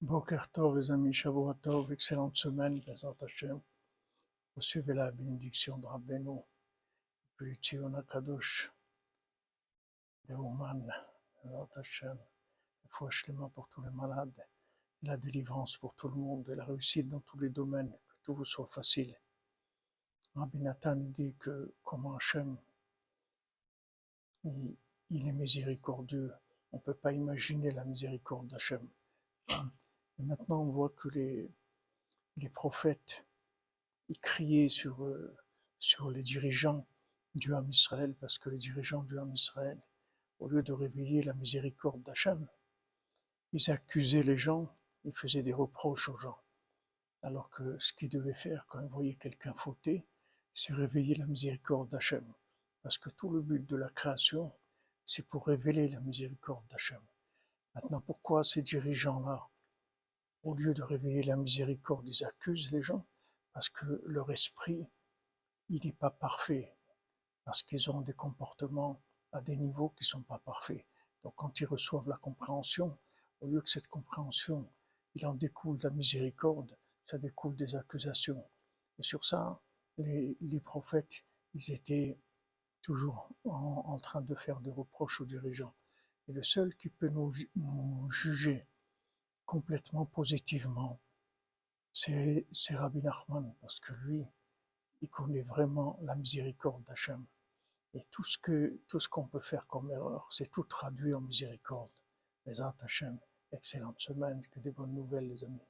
Boker Tov, les amis, Shavuot Tov, excellente semaine, Bezat Hashem. Recevez la bénédiction de Rabbeinu, puis Tzion Akadosh, de Ouman, Bezat Hashem. Foi shlema pour tous les malades, la délivrance pour tout le monde, la réussite dans tous les domaines, que tout vous soit facile. Rabbi Nathan dit que comment Hashem, il, il est miséricordieux. On ne peut pas imaginer la miséricorde d'Hachem. Maintenant, on voit que les, prophètes, criaient sur, euh, sur les dirigeants du Ham Israël, parce que les dirigeants du Ham Israël, au lieu de réveiller la miséricorde d'Hachem, ils accusaient les gens, ils faisaient des reproches aux gens. Alors que ce qu'ils devaient faire quand ils voyaient quelqu'un fauter, c'est réveiller la miséricorde d'Hachem. Parce que tout le but de la création, c'est pour révéler la miséricorde d'Hachem. Maintenant, pourquoi ces dirigeants-là, au lieu de réveiller la miséricorde, ils accusent les gens parce que leur esprit, il n'est pas parfait, parce qu'ils ont des comportements à des niveaux qui ne sont pas parfaits. Donc quand ils reçoivent la compréhension, au lieu que cette compréhension, il en découle de la miséricorde, ça découle des accusations. Et sur ça, les, prophètes, ils étaient toujours en, train de faire des reproches aux dirigeants. Et le seul qui peut nous juger complètement positivement, c'est Rabbi Nachman, parce que lui, il connaît vraiment la miséricorde d'Hachem. Et tout ce qu'on peut faire comme erreur, c'est tout traduit en miséricorde. Les Hachem, excellente semaine, que des bonnes nouvelles les amis.